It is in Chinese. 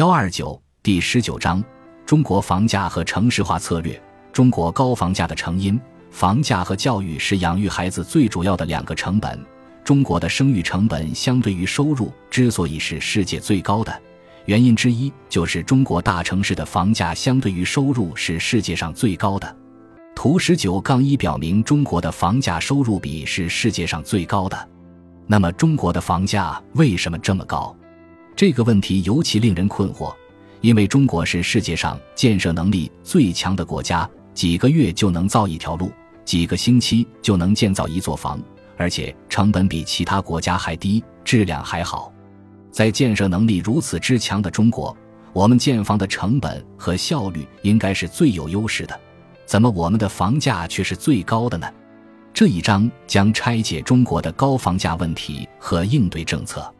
幺二九第十九章：中国房价和城市化策略。中国高房价的成因，房价和教育是养育孩子最主要的两个成本。中国的生育成本相对于收入之所以是世界最高的，原因之一就是中国大城市的房价相对于收入是世界上最高的。图十九杠一表明，中国的房价收入比是世界上最高的。那么，中国的房价为什么这么高？这个问题尤其令人困惑，因为中国是世界上建设能力最强的国家，几个月就能造一条路，几个星期就能建造一座房。而且成本比其他国家还低，质量还好。在建设能力如此之强的中国，我们建房的成本和效率应该是最有优势的，怎么我们的房价却是最高的呢？这一章将拆解中国的高房价问题和应对政策。